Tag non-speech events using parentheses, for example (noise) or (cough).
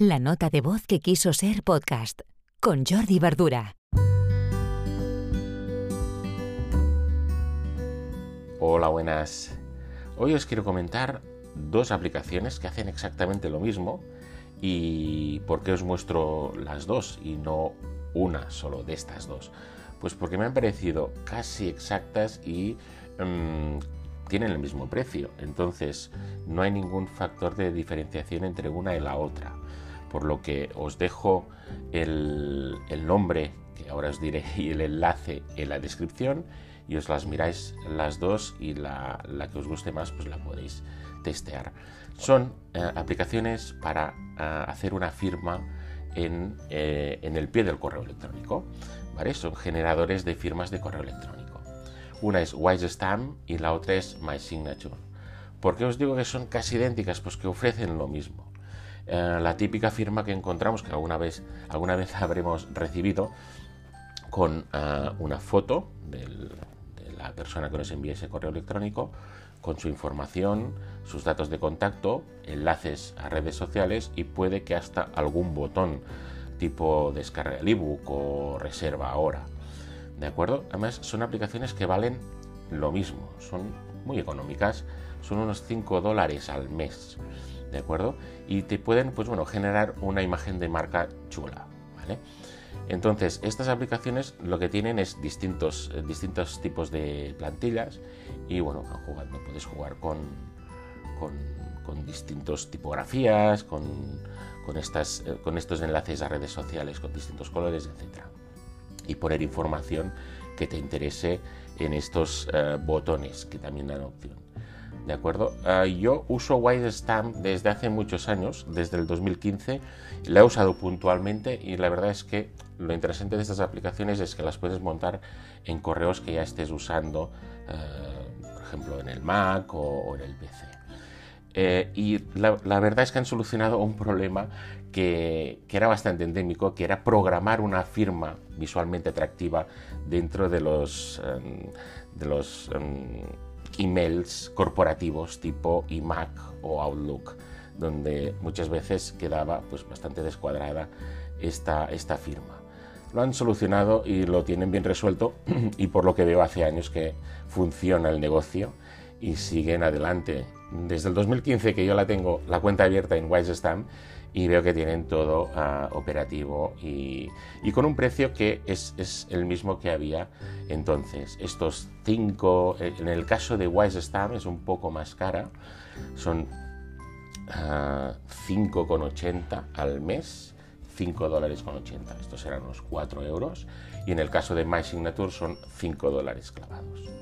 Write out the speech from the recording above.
La nota de voz que quiso ser podcast con Jordi Verdura. Hola, buenas. Hoy os quiero comentar dos aplicaciones que hacen exactamente lo mismo y por qué os muestro las dos y no una solo de estas dos. Pues porque me han parecido casi exactas y mm, tienen el mismo precio. Entonces no hay ningún factor de diferenciación entre una y la otra. Por lo que os dejo el, nombre, que ahora os diré, y el enlace en la descripción y os las miráis las dos y la, que os guste más pues la podéis testear. Son eh, aplicaciones para eh, hacer una firma en, eh, en, el pie del correo electrónico. ¿vale? Son generadores de firmas de correo electrónico. Una es WiseStamp y la otra es MySignature. ¿Por qué os digo que son casi idénticas? Pues que ofrecen lo mismo. Eh, la típica firma que encontramos, que alguna vez, alguna vez (laughs) habremos recibido, con eh, una foto de la persona que nos envía ese correo electrónico, con su información, sus datos de contacto, enlaces a redes sociales y puede que hasta algún botón tipo descarga el ebook o reserva ahora. ¿De acuerdo? Además, son aplicaciones que valen lo mismo, son muy económicas, son unos 5 dólares al mes, ¿de acuerdo? Y te pueden, pues bueno, generar una imagen de marca chula, ¿vale? Entonces, estas aplicaciones lo que tienen es distintos, eh, distintos tipos de plantillas y bueno, jugando, puedes jugar con, con, distintas tipografías, con, con, estas, eh, con estos enlaces a redes sociales, con distintos colores, etcétera y poner información que te interese en estos eh, botones que también dan opción. ¿De acuerdo? Eh, yo uso WiseStamp desde hace muchos años, desde el 2015. La he usado puntualmente y la verdad es que lo interesante de estas aplicaciones es que las puedes montar en correos que ya estés usando, eh, por ejemplo en el Mac o en el PC. Eh, y la, verdad es que han solucionado un problema que, era bastante endémico, que era programar una firma visualmente atractiva dentro de los, em, de los em, emails corporativos tipo iMac o Outlook, donde muchas veces quedaba pues, bastante descuadrada esta, esta firma. Lo han solucionado y lo tienen bien resuelto (clears throat) y por lo que veo hace años que funciona el negocio y siguen adelante desde el 2015 que yo la tengo, la cuenta abierta en WiseStamp y veo que tienen todo ah, operativo y, con un precio que es, el mismo que había entonces. Estos 5, eh, en el caso de WiseStamp es un poco más cara, son 5,80 ah, al mes, 5 dólares con 80, estos serán unos 4 euros y en el caso de MySignature son 5 dólares clavados.